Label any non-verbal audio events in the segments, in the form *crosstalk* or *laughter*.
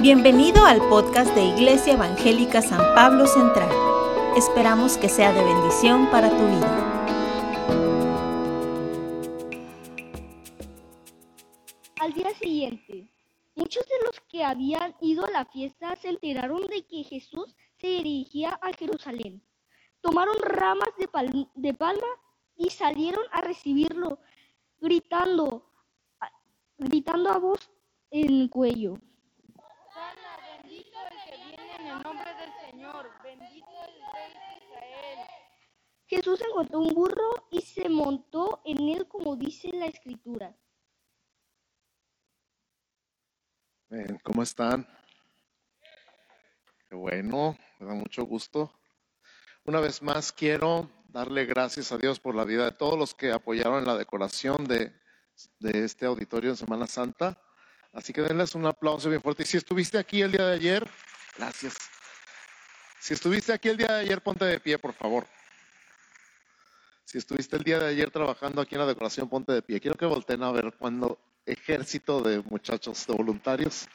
Bienvenido al podcast de Iglesia Evangélica San Pablo Central. Esperamos que sea de bendición para tu vida. Al día siguiente, muchos de los que habían ido a la fiesta se enteraron de que Jesús se dirigía a Jerusalén. Tomaron ramas de, de palma y salieron a recibirlo, gritando, gritando a voz en el cuello. Jesús encontró un burro y se montó en él como dice la escritura. ¿Cómo están? Qué bueno, me da mucho gusto. Una vez más quiero darle gracias a Dios por la vida de todos los que apoyaron en la decoración de, de este auditorio en Semana Santa. Así que denles un aplauso bien fuerte. Y si estuviste aquí el día de ayer, gracias. Si estuviste aquí el día de ayer, ponte de pie, por favor. Si estuviste el día de ayer trabajando aquí en la decoración, ponte de pie. Quiero que volteen a ver cuando ejército de muchachos, de voluntarios.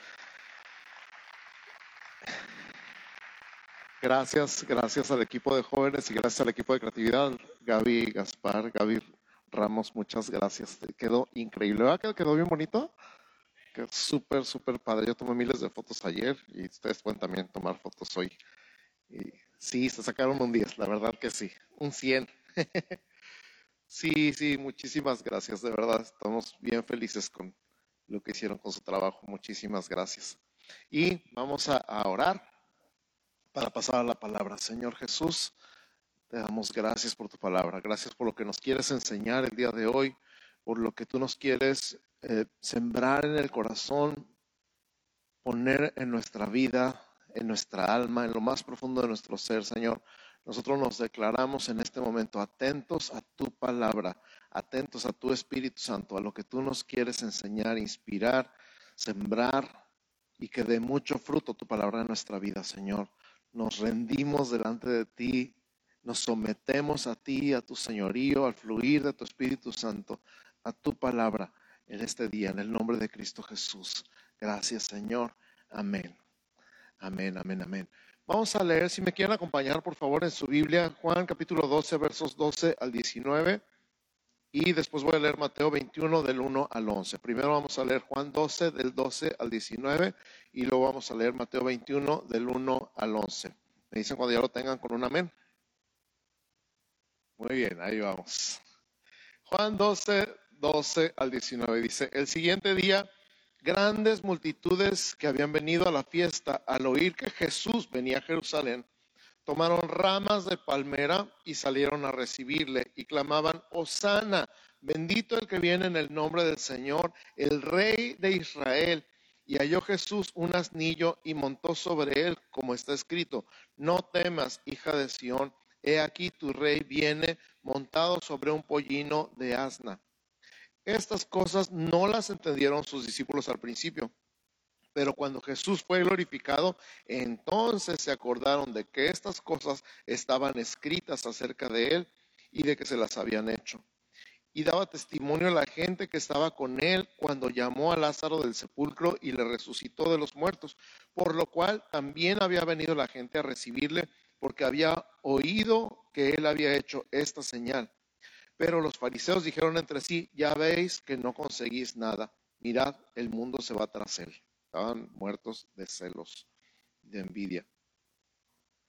Gracias, gracias al equipo de jóvenes y gracias al equipo de creatividad, Gaby, Gaspar, Gaby Ramos, muchas gracias. Quedó increíble. ¿Verdad que quedó bien bonito? Quedó súper, súper padre. Yo tomé miles de fotos ayer y ustedes pueden también tomar fotos hoy. Y sí, se sacaron un 10, la verdad que sí, un 100. *laughs* Sí, sí, muchísimas gracias, de verdad, estamos bien felices con lo que hicieron con su trabajo, muchísimas gracias. Y vamos a, orar para pasar a la palabra. Señor Jesús, te damos gracias por tu palabra, gracias por lo que nos quieres enseñar el día de hoy, por lo que tú nos quieres eh, sembrar en el corazón, poner en nuestra vida, en nuestra alma, en lo más profundo de nuestro ser, Señor. Nosotros nos declaramos en este momento atentos a tu palabra, atentos a tu Espíritu Santo, a lo que tú nos quieres enseñar, inspirar, sembrar y que dé mucho fruto tu palabra en nuestra vida, Señor. Nos rendimos delante de ti, nos sometemos a ti, a tu señorío, al fluir de tu Espíritu Santo, a tu palabra en este día, en el nombre de Cristo Jesús. Gracias, Señor. Amén. Amén, amén, amén. Vamos a leer, si me quieren acompañar, por favor, en su Biblia, Juan capítulo 12, versos 12 al 19. Y después voy a leer Mateo 21 del 1 al 11. Primero vamos a leer Juan 12 del 12 al 19 y luego vamos a leer Mateo 21 del 1 al 11. Me dicen cuando ya lo tengan con un amén. Muy bien, ahí vamos. Juan 12, 12 al 19 dice, el siguiente día grandes multitudes que habían venido a la fiesta, al oír que Jesús venía a Jerusalén, tomaron ramas de palmera y salieron a recibirle y clamaban, Osana, bendito el que viene en el nombre del Señor, el Rey de Israel. Y halló Jesús un asnillo y montó sobre él, como está escrito, no temas, hija de Sión, he aquí tu rey viene montado sobre un pollino de asna. Estas cosas no las entendieron sus discípulos al principio. Pero cuando Jesús fue glorificado, entonces se acordaron de que estas cosas estaban escritas acerca de él y de que se las habían hecho. Y daba testimonio a la gente que estaba con él cuando llamó a Lázaro del sepulcro y le resucitó de los muertos, por lo cual también había venido la gente a recibirle porque había oído que él había hecho esta señal. Pero los fariseos dijeron entre sí, ya veis que no conseguís nada. Mirad, el mundo se va tras él. Estaban muertos de celos, de envidia.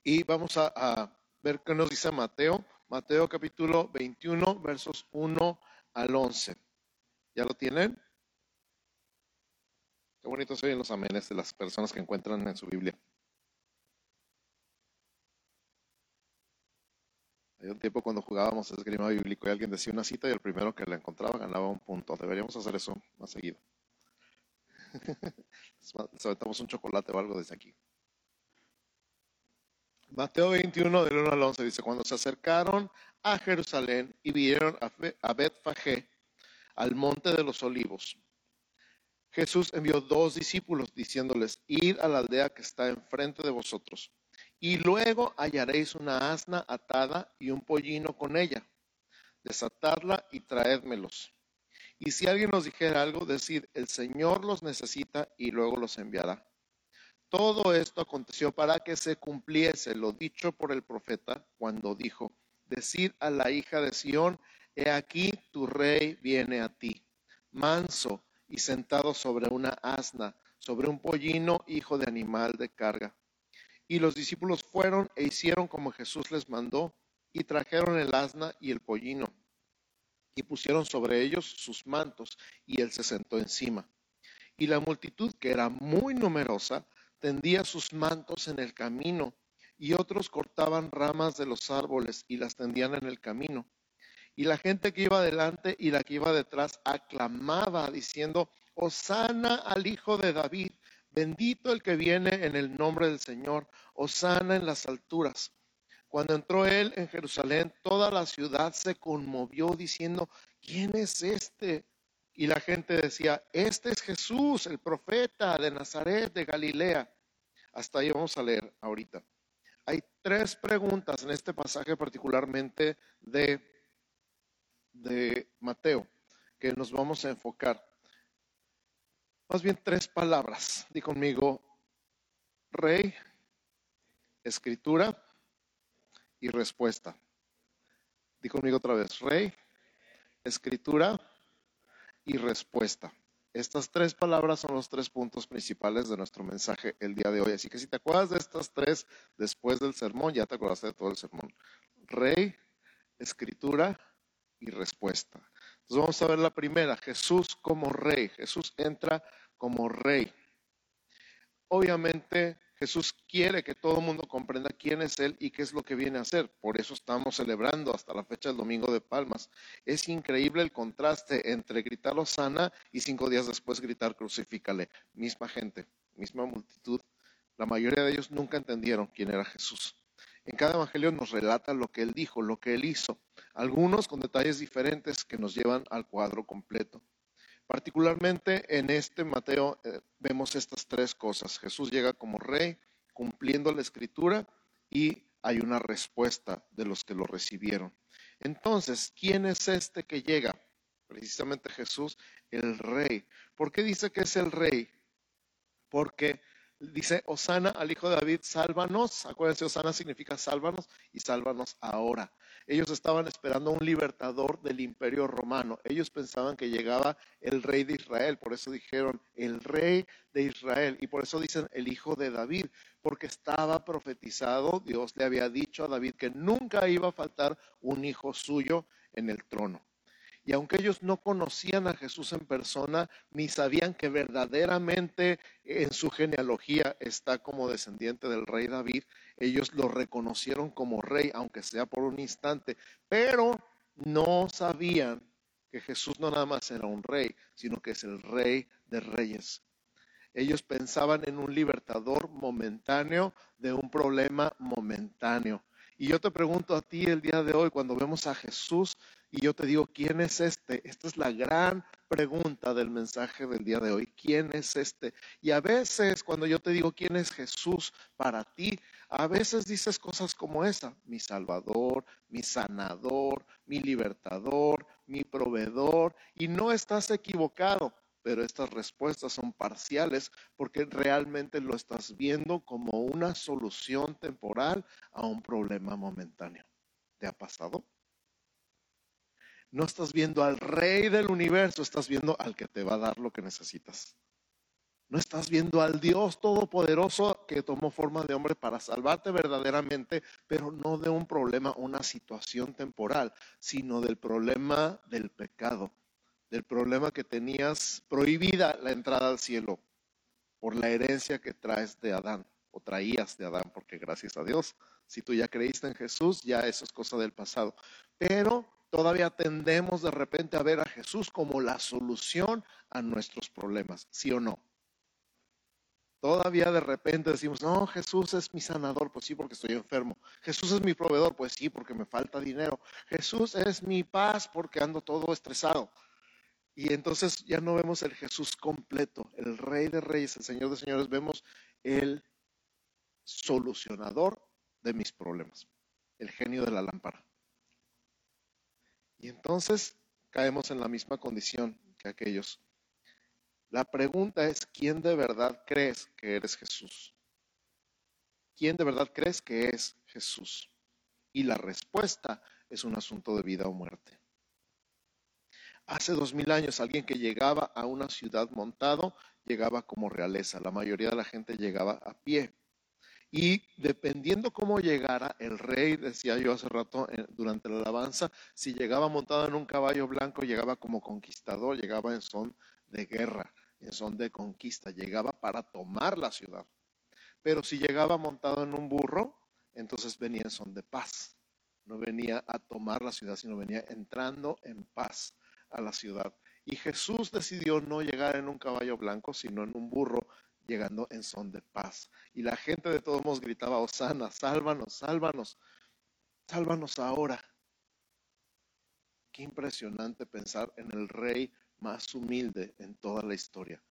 Y vamos a, ver qué nos dice Mateo. Mateo capítulo 21, versos 1 al 11. ¿Ya lo tienen? Qué bonitos se los amenes de las personas que encuentran en su Biblia. Hay un tiempo cuando jugábamos esgrima bíblico y alguien decía una cita y el primero que la encontraba ganaba un punto. Deberíamos hacer eso más seguido. *laughs* Les un chocolate o algo desde aquí. Mateo 21 del 1 al 11 dice, cuando se acercaron a Jerusalén y vieron a Betfagé, al monte de los olivos, Jesús envió dos discípulos diciéndoles, id a la aldea que está enfrente de vosotros y luego hallaréis una asna atada y un pollino con ella. Desatadla y traédmelos. Y si alguien os dijera algo, decid, el Señor los necesita y luego los enviará. todo esto aconteció para que se cumpliese lo dicho por el profeta cuando dijo, decir a la hija de Sión, he aquí tu rey viene a ti, manso y sentado sobre una asna, sobre un pollino, hijo de animal de carga. Y los discípulos fueron e hicieron como Jesús les mandó, y trajeron el asna y el pollino, y pusieron sobre ellos sus mantos, y él se sentó encima. Y la multitud, que era muy numerosa, tendía sus mantos en el camino, y otros cortaban ramas de los árboles y las tendían en el camino. Y la gente que iba delante y la que iba detrás aclamaba diciendo, Osana al Hijo de David, bendito el que viene en el nombre del Señor, Osana en las alturas. Cuando entró él en Jerusalén, toda la ciudad se conmovió diciendo, ¿quién es este? Y la gente decía, este es Jesús, el profeta de Nazaret de Galilea. Hasta ahí vamos a leer ahorita. Hay tres preguntas en este pasaje particularmente de, de Mateo que nos vamos a enfocar. Más bien tres palabras. Di conmigo, rey, escritura y respuesta. Di conmigo otra vez, rey, escritura y respuesta. Estas tres palabras son los tres puntos principales de nuestro mensaje el día de hoy. Así que si te acuerdas de estas tres después del sermón, ya te acordaste de todo el sermón. Rey, escritura y respuesta. Entonces vamos a ver la primera, Jesús como rey. Jesús entra como rey. Obviamente Jesús quiere que todo el mundo comprenda quién es Él y qué es lo que viene a hacer. Por eso estamos celebrando hasta la fecha del Domingo de Palmas. Es increíble el contraste entre gritar sana y cinco días después gritar crucifícale. Misma gente, misma multitud. La mayoría de ellos nunca entendieron quién era Jesús. En cada evangelio nos relata lo que Él dijo, lo que Él hizo. Algunos con detalles diferentes que nos llevan al cuadro completo. Particularmente en este Mateo eh, vemos estas tres cosas. Jesús llega como rey, cumpliendo la escritura y hay una respuesta de los que lo recibieron. Entonces, ¿quién es este que llega? Precisamente Jesús, el rey. ¿Por qué dice que es el rey? Porque dice, Osana al hijo de David, sálvanos. Acuérdense, Osana significa sálvanos y sálvanos ahora. Ellos estaban esperando un libertador del imperio romano. Ellos pensaban que llegaba el rey de Israel, por eso dijeron el rey de Israel y por eso dicen el hijo de David, porque estaba profetizado, Dios le había dicho a David que nunca iba a faltar un hijo suyo en el trono. Y aunque ellos no conocían a Jesús en persona, ni sabían que verdaderamente en su genealogía está como descendiente del rey David, ellos lo reconocieron como rey, aunque sea por un instante, pero no sabían que Jesús no nada más era un rey, sino que es el rey de reyes. Ellos pensaban en un libertador momentáneo de un problema momentáneo. Y yo te pregunto a ti el día de hoy, cuando vemos a Jesús, y yo te digo, ¿quién es este? Esta es la gran pregunta del mensaje del día de hoy. ¿Quién es este? Y a veces cuando yo te digo, ¿quién es Jesús para ti? A veces dices cosas como esa, mi Salvador, mi sanador, mi libertador, mi proveedor, y no estás equivocado, pero estas respuestas son parciales porque realmente lo estás viendo como una solución temporal a un problema momentáneo. ¿Te ha pasado? No estás viendo al rey del universo, estás viendo al que te va a dar lo que necesitas. No estás viendo al Dios todopoderoso que tomó forma de hombre para salvarte verdaderamente, pero no de un problema, una situación temporal, sino del problema del pecado, del problema que tenías prohibida la entrada al cielo por la herencia que traes de Adán o traías de Adán, porque gracias a Dios, si tú ya creíste en Jesús, ya eso es cosa del pasado. Pero todavía tendemos de repente a ver a Jesús como la solución a nuestros problemas, ¿sí o no? Todavía de repente decimos, no, Jesús es mi sanador, pues sí, porque estoy enfermo. Jesús es mi proveedor, pues sí, porque me falta dinero. Jesús es mi paz, porque ando todo estresado. Y entonces ya no vemos el Jesús completo, el Rey de Reyes, el Señor de Señores, vemos el solucionador de mis problemas, el genio de la lámpara. Y entonces caemos en la misma condición que aquellos. La pregunta es, ¿quién de verdad crees que eres Jesús? ¿quién de verdad crees que es Jesús? Y la respuesta es un asunto de vida o muerte. Hace dos mil años alguien que llegaba a una ciudad montado llegaba como realeza. La mayoría de la gente llegaba a pie. Y dependiendo cómo llegara, el rey, decía yo hace rato eh, durante la alabanza, si llegaba montado en un caballo blanco, llegaba como conquistador, llegaba en son de guerra, en son de conquista, llegaba para tomar la ciudad. Pero si llegaba montado en un burro, entonces venía en son de paz. No venía a tomar la ciudad, sino venía entrando en paz a la ciudad. Y Jesús decidió no llegar en un caballo blanco, sino en un burro, llegando en son de paz. Y la gente de todos modos gritaba, Osana, sálvanos, sálvanos, sálvanos ahora. Qué impresionante pensar en el rey más humilde en toda la historia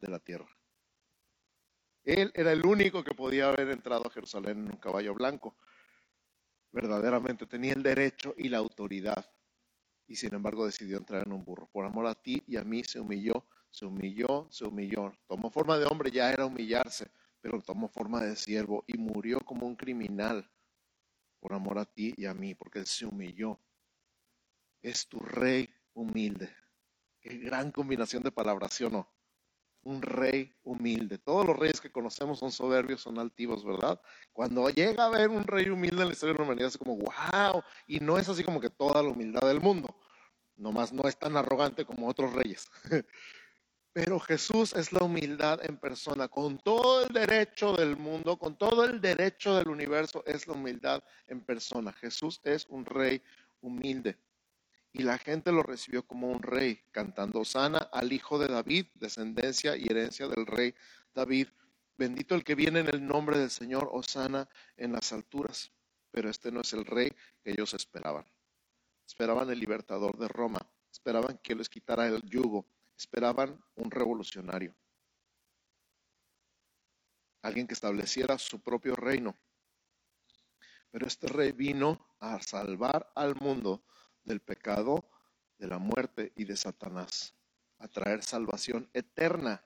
de la tierra. Él era el único que podía haber entrado a Jerusalén en un caballo blanco. Verdaderamente tenía el derecho y la autoridad y sin embargo decidió entrar en un burro. Por amor a ti y a mí se humilló, se humilló, se humilló. Tomó forma de hombre, ya era humillarse, pero tomó forma de siervo y murió como un criminal por amor a ti y a mí, porque él se humilló. Es tu rey humilde. Qué gran combinación de palabras, ¿sí o no? Un rey humilde. Todos los reyes que conocemos son soberbios, son altivos, ¿verdad? Cuando llega a ver un rey humilde en la historia de la humanidad, es como, wow, y no es así como que toda la humildad del mundo. Nomás no es tan arrogante como otros reyes. *laughs* Pero Jesús es la humildad en persona, con todo el derecho del mundo, con todo el derecho del universo, es la humildad en persona. Jesús es un rey humilde. Y la gente lo recibió como un rey, cantando sana al hijo de David, descendencia y herencia del rey David. Bendito el que viene en el nombre del Señor, Osana en las alturas. Pero este no es el rey que ellos esperaban. Esperaban el libertador de Roma, esperaban que les quitara el yugo, esperaban un revolucionario. Alguien que estableciera su propio reino. Pero este rey vino a salvar al mundo del pecado, de la muerte y de Satanás, a traer salvación eterna.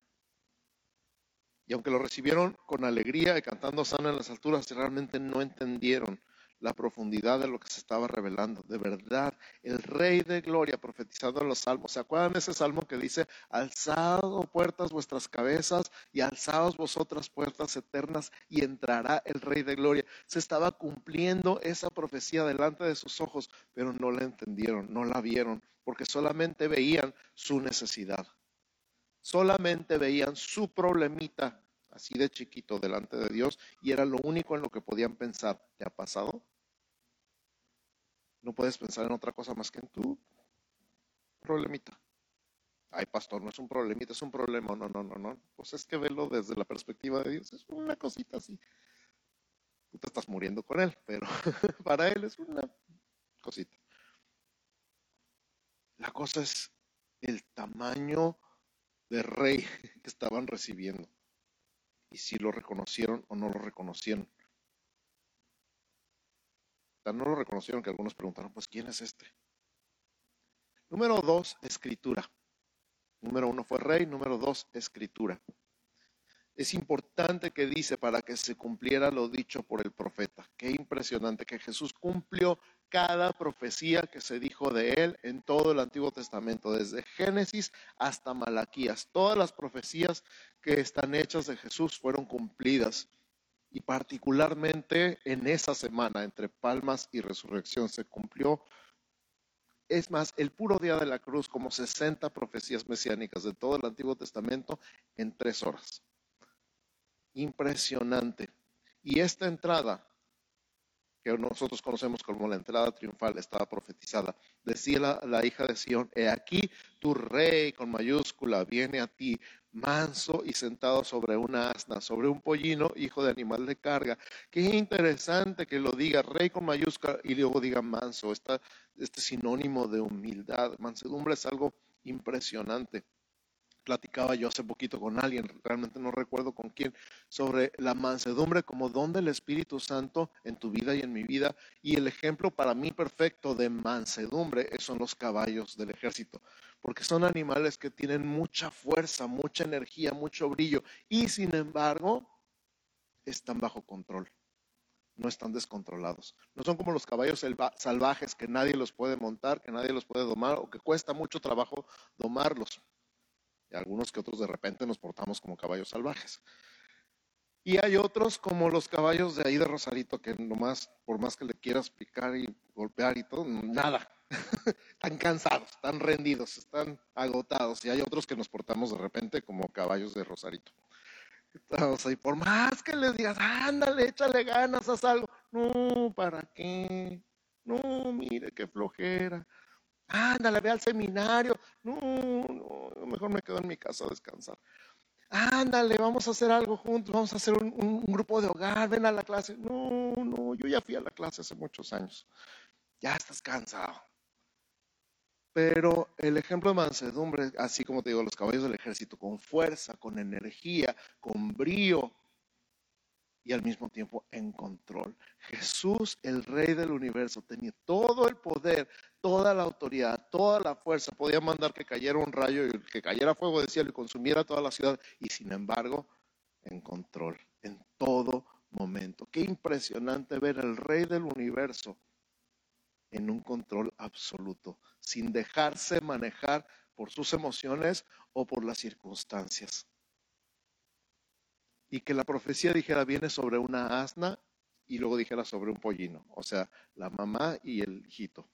Y aunque lo recibieron con alegría y cantando sana en las alturas, realmente no entendieron la profundidad de lo que se estaba revelando. De verdad, el Rey de Gloria profetizando en los salmos. ¿Se acuerdan de ese salmo que dice, alzado puertas vuestras cabezas y alzados vosotras puertas eternas y entrará el Rey de Gloria? Se estaba cumpliendo esa profecía delante de sus ojos, pero no la entendieron, no la vieron, porque solamente veían su necesidad. Solamente veían su problemita así de chiquito delante de Dios y era lo único en lo que podían pensar. ¿Te ha pasado? No puedes pensar en otra cosa más que en tu problemita. Ay, pastor, no es un problemita, es un problema. No, no, no, no. Pues es que verlo desde la perspectiva de Dios es una cosita así. Tú te estás muriendo con él, pero *laughs* para él es una cosita. La cosa es el tamaño de rey *laughs* que estaban recibiendo y si lo reconocieron o no lo reconocieron no lo reconocieron que algunos preguntaron, pues ¿quién es este? Número dos, escritura. Número uno fue rey, número dos, escritura. Es importante que dice para que se cumpliera lo dicho por el profeta. Qué impresionante que Jesús cumplió cada profecía que se dijo de él en todo el Antiguo Testamento, desde Génesis hasta Malaquías. Todas las profecías que están hechas de Jesús fueron cumplidas y particularmente en esa semana entre Palmas y Resurrección se cumplió, es más, el puro día de la cruz, como 60 profecías mesiánicas de todo el Antiguo Testamento en tres horas. Impresionante. Y esta entrada, que nosotros conocemos como la entrada triunfal, estaba profetizada. Decía la, la hija de Sión, he aquí tu rey con mayúscula viene a ti, manso y sentado sobre una asna, sobre un pollino, hijo de animal de carga. Qué interesante que lo diga rey con mayúscula y luego diga manso. este sinónimo de humildad. Mansedumbre es algo impresionante. Platicaba yo hace poquito con alguien, realmente no recuerdo con quién, sobre la mansedumbre como don del Espíritu Santo en tu vida y en mi vida. Y el ejemplo para mí perfecto de mansedumbre son los caballos del ejército porque son animales que tienen mucha fuerza, mucha energía, mucho brillo, y sin embargo están bajo control, no están descontrolados. No son como los caballos salvajes que nadie los puede montar, que nadie los puede domar o que cuesta mucho trabajo domarlos. Y algunos que otros de repente nos portamos como caballos salvajes. Y hay otros como los caballos de ahí de Rosarito que nomás, por más que le quieras picar y golpear y todo, nada. *laughs* están cansados, están rendidos, están agotados. Y hay otros que nos portamos de repente como caballos de Rosarito. Estamos por más que les digas, ándale, échale ganas, haz algo. No, ¿para qué? No, mire qué flojera. Ándale, ve al seminario. No, no, mejor me quedo en mi casa a descansar ándale, vamos a hacer algo juntos, vamos a hacer un, grupo de hogar, ven a la clase. No, no, yo ya fui a la clase hace muchos años. Ya estás cansado. Pero el ejemplo de mansedumbre, así como te digo, los caballos del ejército, con fuerza, con energía, con brío, y al mismo tiempo en control. Jesús, el rey del universo, tenía todo el poder, toda la autoridad, toda la fuerza. Podía mandar que cayera un rayo y que cayera fuego del cielo y consumiera toda la ciudad. Y sin embargo, en control, en todo momento. Qué impresionante ver al rey del universo en un control absoluto, sin dejarse manejar por sus emociones o por las circunstancias y que la profecía dijera viene sobre una asna y luego dijera sobre un pollino, o sea, la mamá y el hijito.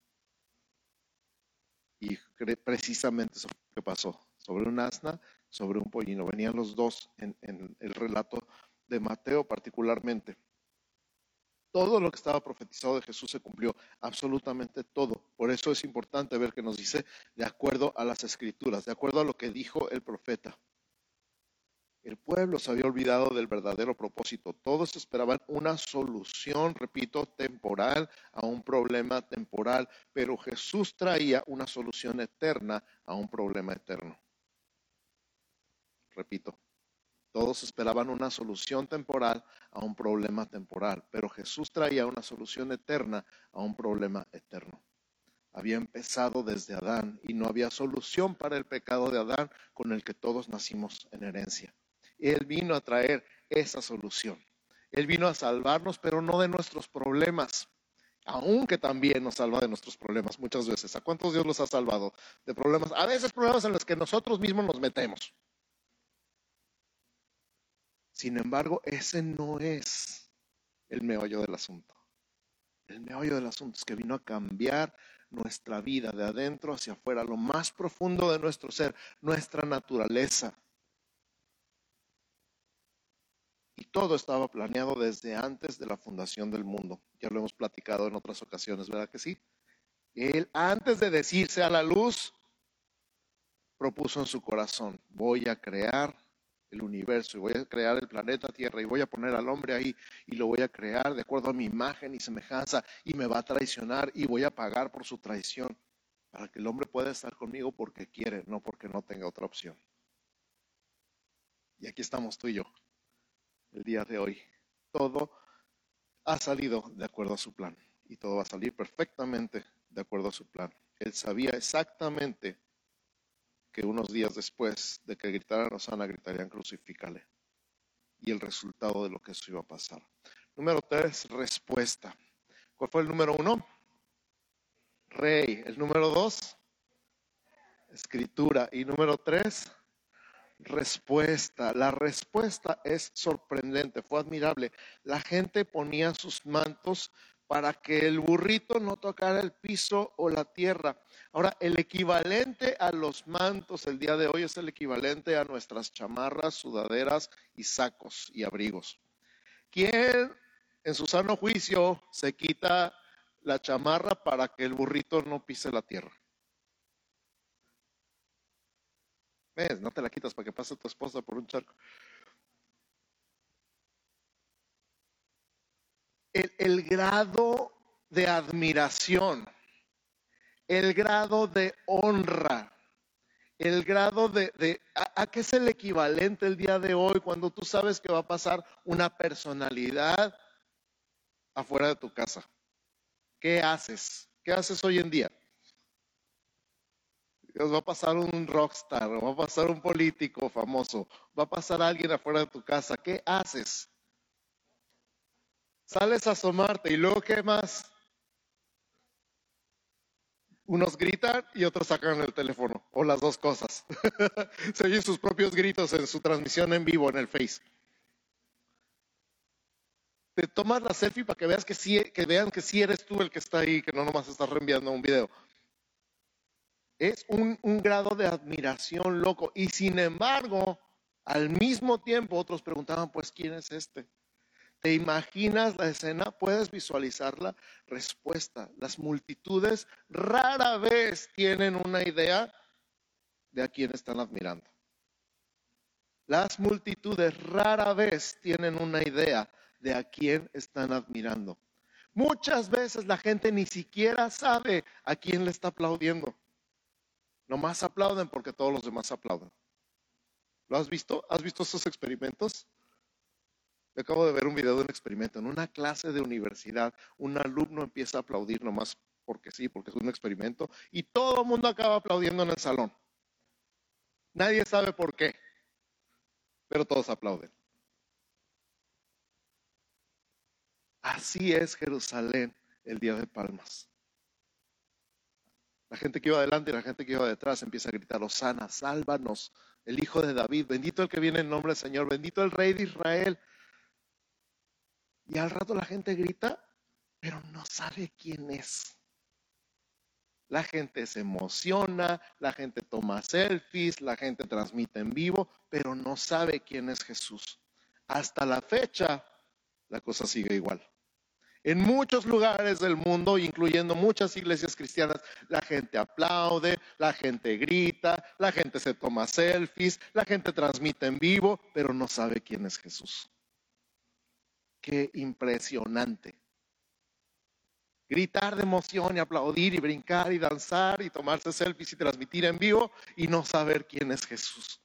Y precisamente eso que pasó, sobre un asna, sobre un pollino. Venían los dos en, en el relato de Mateo particularmente. Todo lo que estaba profetizado de Jesús se cumplió, absolutamente todo. Por eso es importante ver que nos dice de acuerdo a las escrituras, de acuerdo a lo que dijo el profeta. El pueblo se había olvidado del verdadero propósito. Todos esperaban una solución, repito, temporal a un problema temporal, pero Jesús traía una solución eterna a un problema eterno. Repito, todos esperaban una solución temporal a un problema temporal, pero Jesús traía una solución eterna a un problema eterno. Había empezado desde Adán y no había solución para el pecado de Adán con el que todos nacimos en herencia. Él vino a traer esa solución. Él vino a salvarnos, pero no de nuestros problemas, aunque también nos salva de nuestros problemas muchas veces. ¿A cuántos Dios los ha salvado de problemas? A veces problemas en los que nosotros mismos nos metemos. Sin embargo, ese no es el meollo del asunto. El meollo del asunto es que vino a cambiar nuestra vida de adentro hacia afuera, lo más profundo de nuestro ser, nuestra naturaleza. Y todo estaba planeado desde antes de la fundación del mundo. Ya lo hemos platicado en otras ocasiones, ¿verdad que sí? Él, antes de decirse a la luz, propuso en su corazón, voy a crear el universo y voy a crear el planeta Tierra y voy a poner al hombre ahí y lo voy a crear de acuerdo a mi imagen y semejanza y me va a traicionar y voy a pagar por su traición para que el hombre pueda estar conmigo porque quiere, no porque no tenga otra opción. Y aquí estamos tú y yo el día de hoy. Todo ha salido de acuerdo a su plan y todo va a salir perfectamente de acuerdo a su plan. Él sabía exactamente que unos días después de que gritaran Osana, gritarían crucifícale. Y el resultado de lo que eso iba a pasar. Número tres, respuesta. ¿Cuál fue el número uno? Rey. El número dos, escritura. Y número tres, respuesta. La respuesta es sorprendente, fue admirable. La gente ponía sus mantos para que el burrito no tocara el piso o la tierra. Ahora, el equivalente a los mantos el día de hoy es el equivalente a nuestras chamarras, sudaderas y sacos y abrigos. ¿Quién en su sano juicio se quita la chamarra para que el burrito no pise la tierra? No te la quitas para que pase tu esposa por un charco. El, grado de admiración, el grado de honra, el grado de, de a, qué es el equivalente el día de hoy cuando tú sabes que va a pasar una personalidad afuera de tu casa. ¿Qué haces? ¿Qué haces hoy en día? va a pasar un rockstar, va a pasar un político famoso, va a pasar alguien afuera de tu casa. ¿Qué haces? Sales a asomarte y luego ¿qué más? Unos gritan y otros sacan el teléfono, o las dos cosas. *laughs* Se oyen sus propios gritos en su transmisión en vivo en el Face. Te tomas la selfie para que veas que sí, que vean que sí eres tú el que está ahí, que no nomás estás reenviando un video. Es un, un grado de admiración loco. Y sin embargo, al mismo tiempo otros preguntaban, pues, ¿quién es este? ¿Te imaginas la escena? ¿Puedes visualizarla? Respuesta. Las multitudes rara vez tienen una idea de a quién están admirando. Las multitudes rara vez tienen una idea de a quién están admirando. Muchas veces la gente ni siquiera sabe a quién le está aplaudiendo. Nomás aplauden porque todos los demás aplauden. ¿Lo has visto? ¿Has visto esos experimentos? Acabo de ver un video de un experimento. En una clase de universidad, un alumno empieza a aplaudir nomás porque sí, porque es un experimento, y todo el mundo acaba aplaudiendo en el salón. Nadie sabe por qué, pero todos aplauden. Así es Jerusalén el día de Palmas. La gente que iba adelante y la gente que iba detrás empieza a gritar, Osana, sálvanos, el Hijo de David, bendito el que viene en nombre del Señor, bendito el Rey de Israel. Y al rato la gente grita, pero no sabe quién es. La gente se emociona, la gente toma selfies, la gente transmite en vivo, pero no sabe quién es Jesús. Hasta la fecha, la cosa sigue igual. En muchos lugares del mundo, incluyendo muchas iglesias cristianas, la gente aplaude, la gente grita, la gente se toma selfies, la gente transmite en vivo, pero no sabe quién es Jesús. Qué impresionante. Gritar de emoción y aplaudir y brincar y danzar y tomarse selfies y transmitir en vivo y no saber quién es Jesús.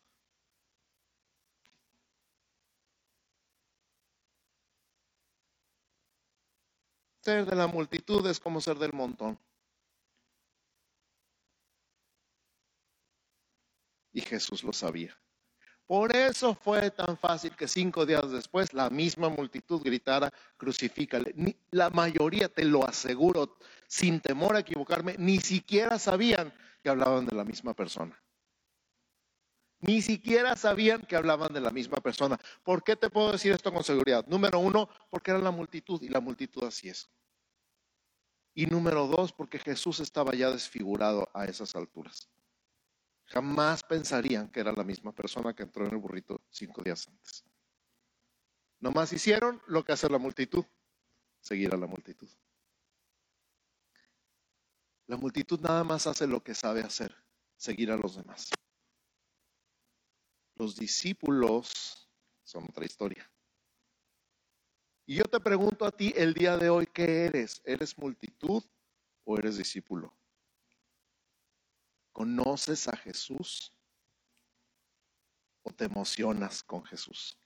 Ser de la multitud es como ser del montón. Y Jesús lo sabía. Por eso fue tan fácil que cinco días después la misma multitud gritara, crucifícale. La mayoría, te lo aseguro, sin temor a equivocarme, ni siquiera sabían que hablaban de la misma persona. Ni siquiera sabían que hablaban de la misma persona. ¿Por qué te puedo decir esto con seguridad? Número uno, porque era la multitud y la multitud así es. Y número dos, porque Jesús estaba ya desfigurado a esas alturas. Jamás pensarían que era la misma persona que entró en el burrito cinco días antes. Nomás hicieron lo que hace la multitud, seguir a la multitud. La multitud nada más hace lo que sabe hacer, seguir a los demás. Los discípulos son otra historia. Y yo te pregunto a ti el día de hoy, ¿qué eres? ¿Eres multitud o eres discípulo? ¿Conoces a Jesús o te emocionas con Jesús?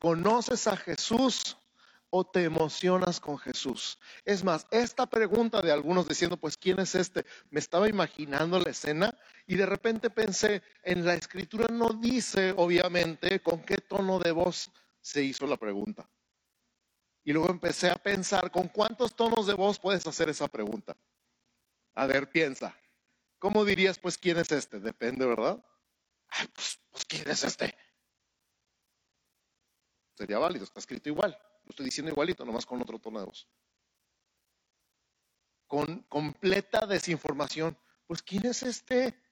¿Conoces a Jesús o te emocionas con Jesús? Es más, esta pregunta de algunos diciendo, pues, ¿quién es este? Me estaba imaginando la escena y de repente pensé, en la escritura no dice, obviamente, con qué tono de voz se hizo la pregunta. Y luego empecé a pensar, ¿con cuántos tonos de voz puedes hacer esa pregunta? A ver, piensa. ¿Cómo dirías, pues, quién es este? Depende, ¿verdad? Pues, pues, ¿quién es este? Sería válido, está escrito igual. Lo estoy diciendo igualito, nomás con otro tono de voz. Con completa desinformación. Pues, ¿quién es este?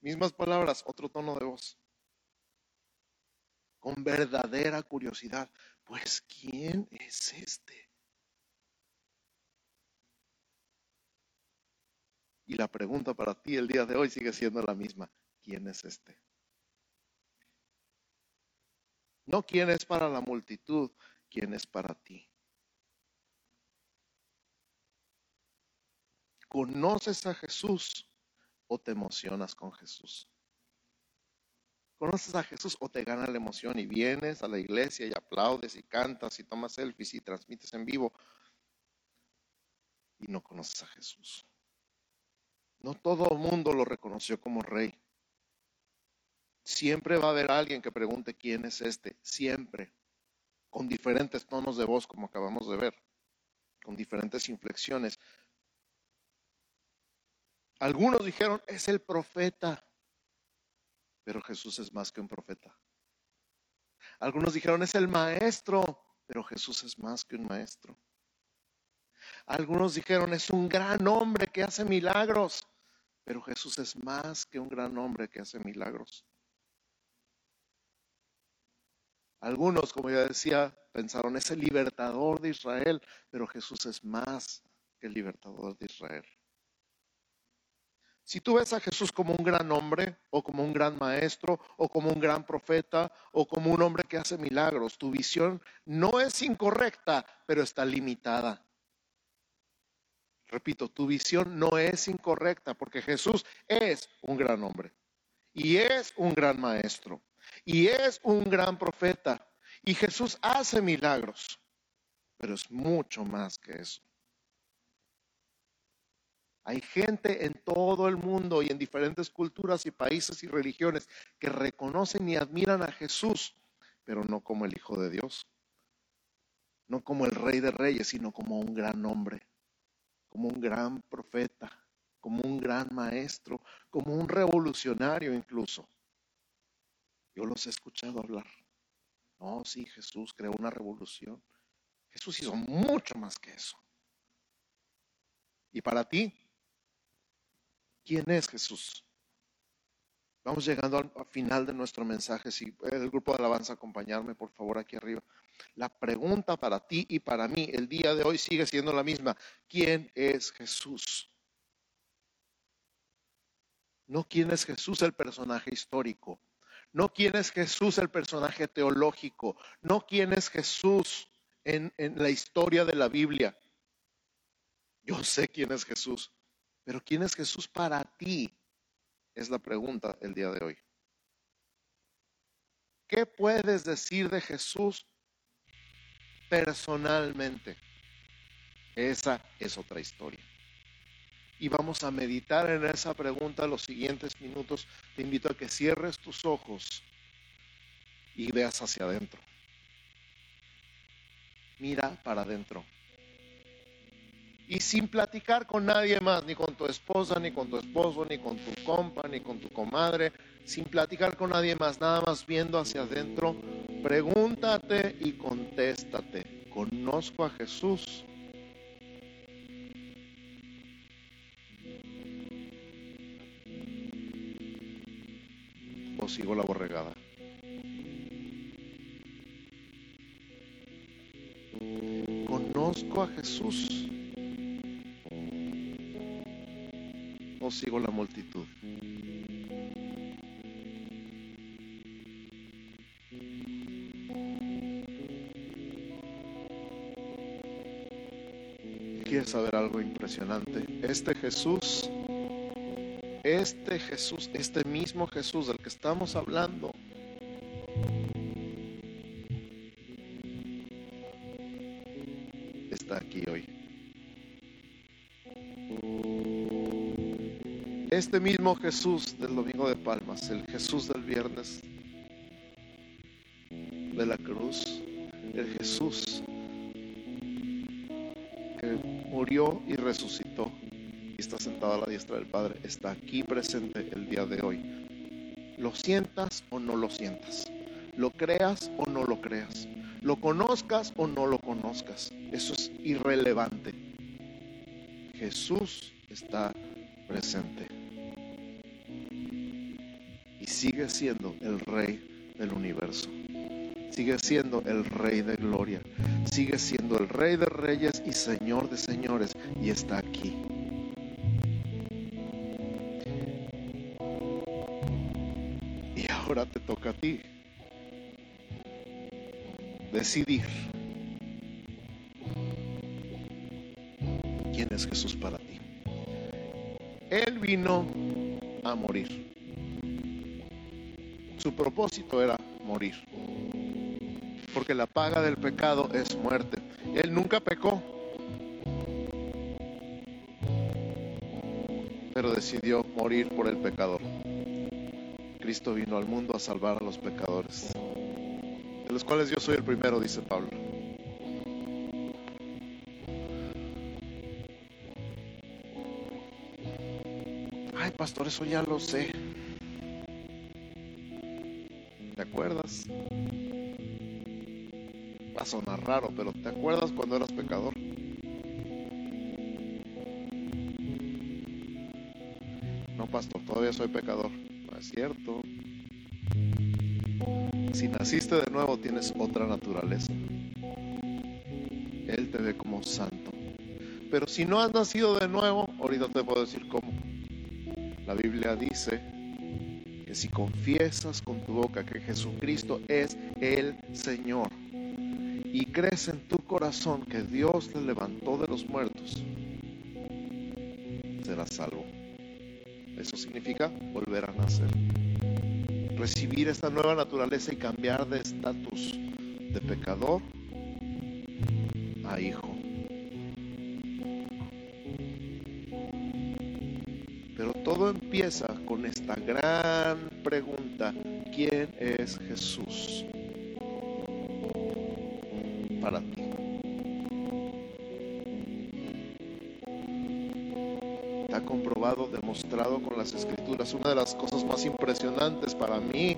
Mismas palabras, otro tono de voz. Con verdadera curiosidad. Pues, ¿quién es este? Y la pregunta para ti el día de hoy sigue siendo la misma. ¿Quién es este? No quién es para la multitud, quién es para ti. ¿Conoces a Jesús o te emocionas con Jesús? ¿Conoces a Jesús o te gana la emoción y vienes a la iglesia y aplaudes y cantas y tomas selfies y transmites en vivo y no conoces a Jesús? No todo el mundo lo reconoció como rey. Siempre va a haber alguien que pregunte quién es este, siempre, con diferentes tonos de voz, como acabamos de ver, con diferentes inflexiones. Algunos dijeron, es el profeta, pero Jesús es más que un profeta. Algunos dijeron, es el maestro, pero Jesús es más que un maestro. Algunos dijeron, es un gran hombre que hace milagros, pero Jesús es más que un gran hombre que hace milagros. Algunos, como ya decía, pensaron, es el libertador de Israel, pero Jesús es más que el libertador de Israel. Si tú ves a Jesús como un gran hombre, o como un gran maestro, o como un gran profeta, o como un hombre que hace milagros, tu visión no es incorrecta, pero está limitada. Repito, tu visión no es incorrecta, porque Jesús es un gran hombre, y es un gran maestro, y es un gran profeta. Y Jesús hace milagros, pero es mucho más que eso. Hay gente en todo el mundo y en diferentes culturas y países y religiones que reconocen y admiran a Jesús, pero no como el Hijo de Dios, no como el Rey de Reyes, sino como un gran hombre, como un gran profeta, como un gran maestro, como un revolucionario incluso. Yo los he escuchado hablar. No, sí, Jesús creó una revolución. Jesús hizo mucho más que eso. Y para ti, ¿quién es Jesús? Vamos llegando al, final de nuestro mensaje. Si el grupo de alabanza acompañarme, por favor, aquí arriba. La pregunta para ti y para mí el día de hoy sigue siendo la misma. ¿Quién es Jesús? No quién es Jesús el personaje histórico, no quién es Jesús el personaje teológico, no quién es Jesús en, la historia de la Biblia. Yo sé quién es Jesús, pero quién es Jesús para ti es la pregunta el día de hoy. ¿Qué puedes decir de Jesús personalmente? Esa es otra historia y vamos a meditar en esa pregunta los siguientes minutos. Te invito a que cierres tus ojos y veas hacia adentro. Mira para adentro. Y sin platicar con nadie más, ni con tu esposa, ni con tu esposo, ni con tu compa, ni con tu comadre, sin platicar con nadie más, nada más viendo hacia adentro, pregúntate y contéstate. ¿Conozco a Jesús? sigo la borregada. ¿Conozco a Jesús o sigo la multitud? ¿Quieres saber algo impresionante? Este Jesús este Jesús, este mismo Jesús del que estamos hablando, está aquí hoy. Este mismo Jesús del Domingo de Palmas, el Jesús del viernes murió y resucitó está sentado a la diestra del Padre, está aquí presente el día de hoy. Lo sientas o no lo sientas. Lo creas o no lo creas. Lo conozcas o no lo conozcas. Eso es irrelevante. Jesús está presente. Y sigue siendo el rey del universo. Sigue siendo el rey de gloria. Sigue siendo el rey de reyes y señor de señores. Y está aquí. ahora te toca a ti decidir quién es Jesús para ti. Él vino a morir. Su propósito era morir. Porque la paga del pecado es muerte. Él nunca pecó. Pero decidió morir por el pecador. Cristo vino al mundo a salvar a los pecadores, de los cuales yo soy el primero, dice Pablo. Ay, pastor, eso ya lo sé. Sonar raro, pero ¿te acuerdas cuando eras pecador? No, pastor, todavía soy pecador. No es cierto. Si naciste de nuevo, tienes otra naturaleza. Él te ve como santo. Pero si no has nacido de nuevo, ahorita te puedo decir cómo. La Biblia dice que si confiesas con tu boca que Jesucristo es el Señor y crees en tu corazón que Dios te levantó de los muertos, serás salvo. Eso significa volver a nacer. Recibir esta nueva naturaleza y cambiar de estatus de pecador a hijo. Pero todo empieza con esta gran pregunta, ¿quién es Jesús demostrado con las escrituras. Una de las cosas más impresionantes para mí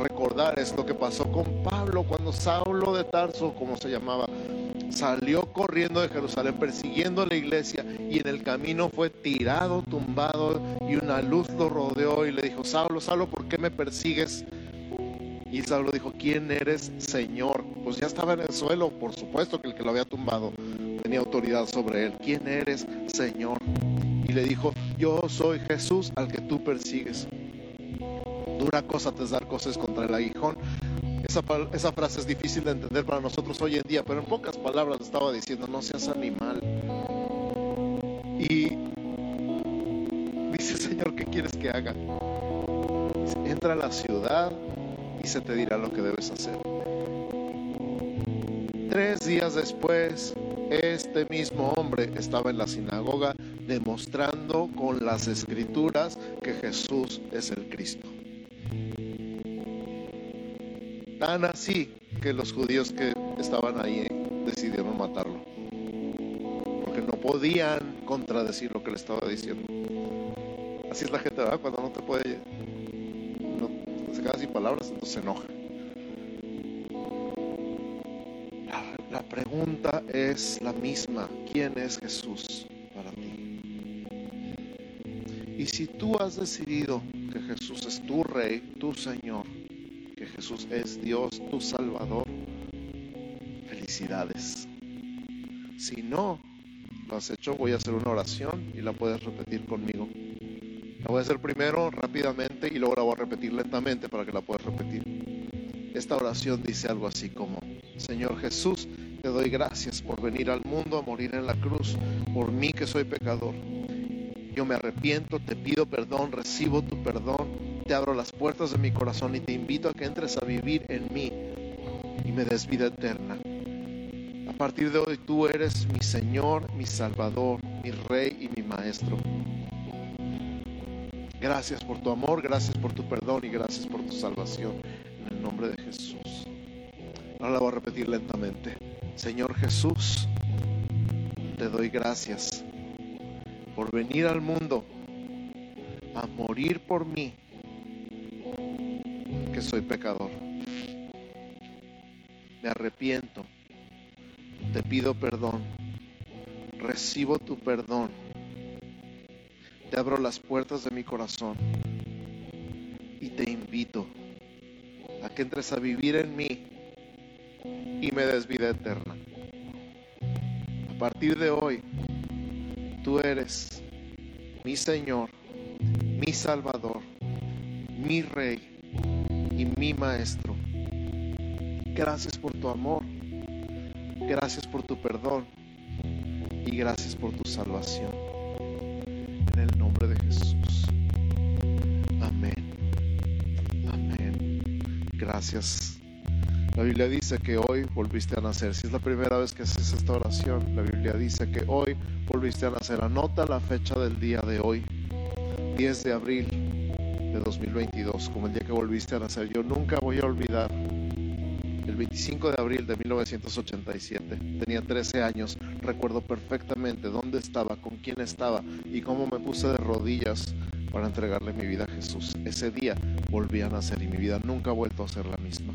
recordar es lo que pasó con Pablo cuando Saulo de Tarso, como se llamaba, salió corriendo de Jerusalén persiguiendo a la iglesia y en el camino fue tirado, tumbado y una luz lo rodeó y le dijo, Saulo, Saulo, ¿por qué me persigues? Y Saulo dijo, ¿quién eres, Señor? Pues ya estaba en el suelo, por supuesto que el que lo había tumbado tenía autoridad sobre él. ¿Quién eres, Señor? Y le dijo, yo soy Jesús al que tú persigues. Dura cosa te dar cosas contra el aguijón. Esa, esa, frase es difícil de entender para nosotros hoy en día, pero en pocas palabras estaba diciendo, no seas animal. Y dice, Señor, ¿qué quieres que haga? Entra a la ciudad y se te dirá lo que debes hacer. Tres días después, este mismo hombre estaba en la sinagoga demostrando con las escrituras que Jesús es el Cristo. Tan así que los judíos que estaban ahí decidieron matarlo. Porque no podían contradecir lo que le estaba diciendo. Así es la gente, ¿verdad? Cuando no te puede, no se queda sin palabras, entonces se enoja. La, la pregunta es la misma. ¿Quién es Jesús si tú has decidido que Jesús es tu rey, tu Señor, que Jesús es Dios, tu Salvador, felicidades. Si no lo has hecho, voy a hacer una oración y la puedes repetir conmigo. La voy a hacer primero rápidamente y luego la voy a repetir lentamente para que la puedas repetir. Esta oración dice algo así como, Señor Jesús, te doy gracias por venir al mundo a morir en la cruz, por mí que soy pecador. Yo me arrepiento, te pido perdón, recibo tu perdón, te abro las puertas de mi corazón y te invito a que entres a vivir en mí y me des vida eterna. A partir de hoy tú eres mi Señor, mi Salvador, mi Rey y mi Maestro. Gracias por tu amor, gracias por tu perdón y gracias por tu salvación. En el nombre de Jesús. Ahora la voy a repetir lentamente. Señor Jesús, te doy gracias por venir al mundo a morir por mí, que soy pecador. Me arrepiento, te pido perdón, recibo tu perdón, te abro las puertas de mi corazón y te invito a que entres a vivir en mí y me des vida eterna. A partir de hoy, tú eres mi Señor, mi Salvador, mi Rey y mi Maestro. Gracias por tu amor, gracias por tu perdón y gracias por tu salvación. En el nombre de Jesús. Amén. Amén. Gracias. La Biblia dice que hoy volviste a nacer. Si es la primera vez que haces esta oración, la Biblia dice que hoy volviste a nacer. Anota la fecha del día de hoy, 10 de abril de 2022, como el día que volviste a nacer. Yo nunca voy a olvidar el 25 de abril de 1987. Tenía 13 años. Recuerdo perfectamente dónde estaba, con quién estaba y cómo me puse de rodillas para entregarle mi vida a Jesús. Ese día volví a nacer y mi vida nunca ha vuelto a ser la misma.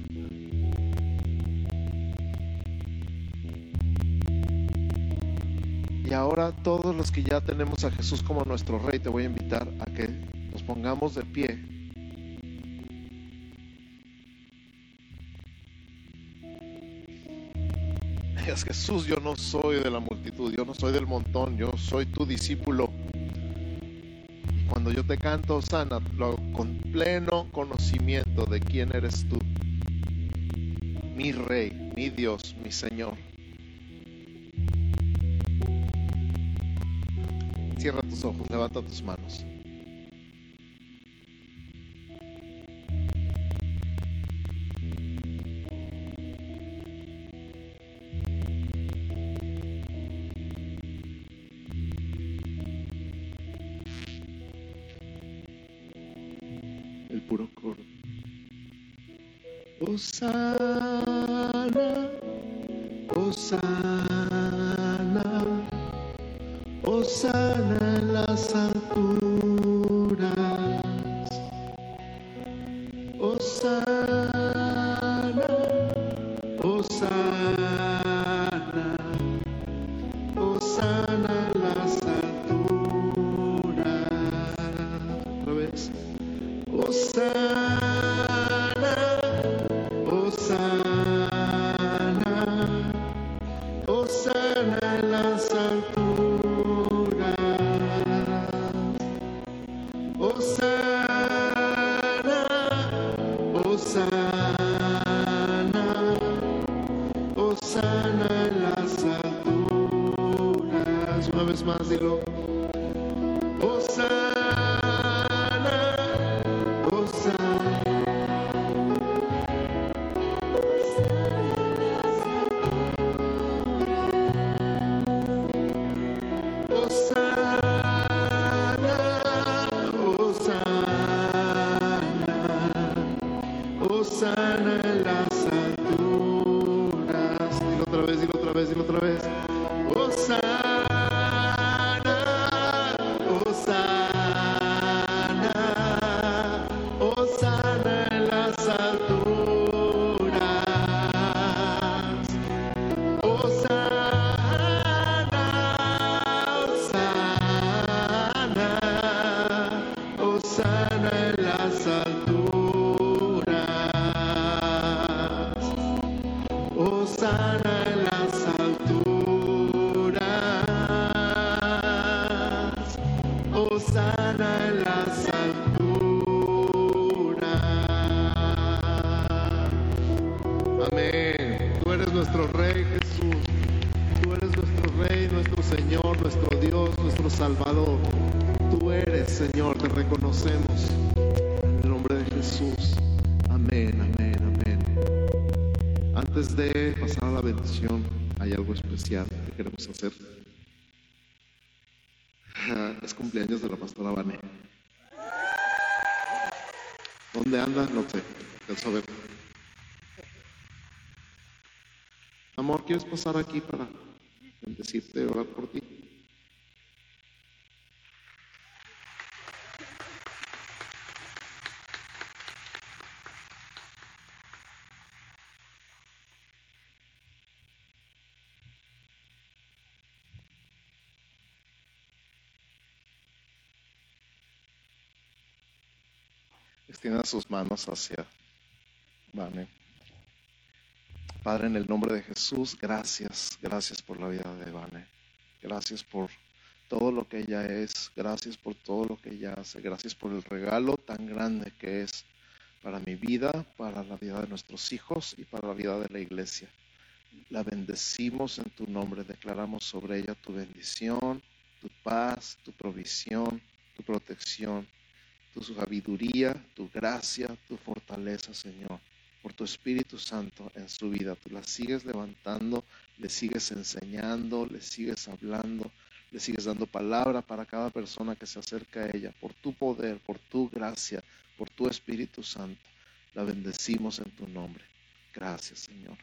Ahora todos los que ya tenemos a Jesús como nuestro Rey, te voy a invitar a que nos pongamos de pie. Digas, Jesús, yo no soy de la multitud, yo no soy del montón, yo soy tu discípulo. Y cuando yo te canto, sana, lo con pleno conocimiento de quién eres tú. Mi Rey, mi Dios, mi Señor. Cierra tus ojos, levanta tus manos. El puro coro. Osana, alturas. Una vez más, dilo. Osana, Señor, te reconocemos. En el nombre de Jesús. Amén, amén, amén. Antes de pasar a la bendición, hay algo especial que queremos hacer. Ah, Es cumpleaños de la pastora Vane. ¿Dónde anda? No sé. A ver. Amor, ¿quieres pasar aquí para bendecirte, orar por ti? Extienda sus manos hacia Vane. Padre, en el nombre de Jesús, gracias, gracias por la vida de Vane. Gracias por todo lo que ella es, gracias por todo lo que ella hace, gracias por el regalo tan grande que es para mi vida, para la vida de nuestros hijos y para la vida de la iglesia. La bendecimos en tu nombre, declaramos sobre ella tu bendición, tu paz, tu provisión, tu protección, tu sabiduría, tu gracia, tu fortaleza, Señor por tu Espíritu Santo en su vida. Tú la sigues levantando, le sigues enseñando, le sigues hablando, le sigues dando palabra para cada persona que se acerca a ella, por tu poder, por tu gracia, por tu Espíritu Santo. La bendecimos en tu nombre. Gracias, Señor.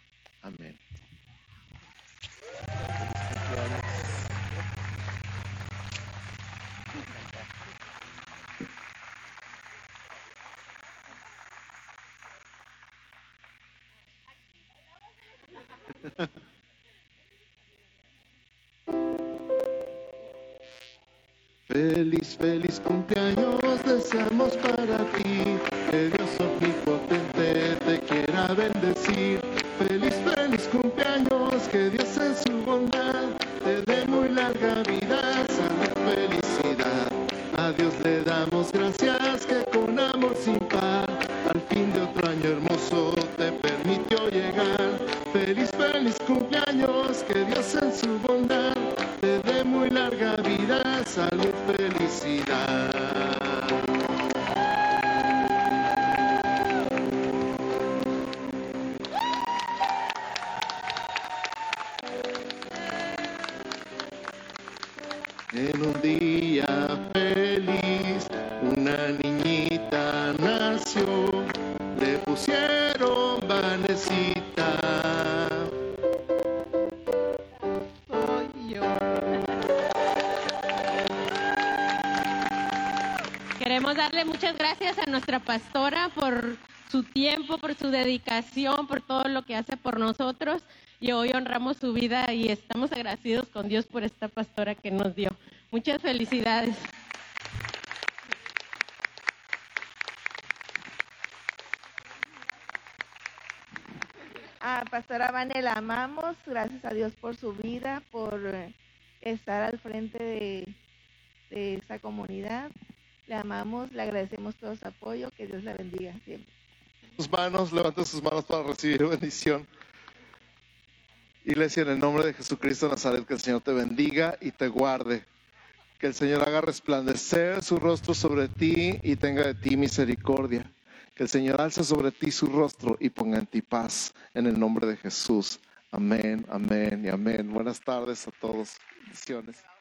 En un día feliz, una niñita nació, le pusieron Vanesita. Soy yo. Queremos darle muchas gracias a nuestra pastora por su tiempo, por su dedicación, por todo lo que hace por nosotros. Y hoy honramos su vida y estamos agradecidos con Dios por esta pastora que nos dio. Muchas felicidades. A Pastora Vane la amamos, gracias a Dios por su vida, por eh, estar al frente de, de esta comunidad. Le amamos, le agradecemos todo su apoyo, que Dios la bendiga siempre. Sus manos, levanta sus manos para recibir bendición. Iglesia, en el nombre de Jesucristo Nazaret, que el Señor te bendiga y te guarde. Que el Señor haga resplandecer su rostro sobre ti y tenga de ti misericordia. Que el Señor alce sobre ti su rostro y ponga en ti paz. En el nombre de Jesús. Amén, amén y amén. Buenas tardes a todos. Bendiciones.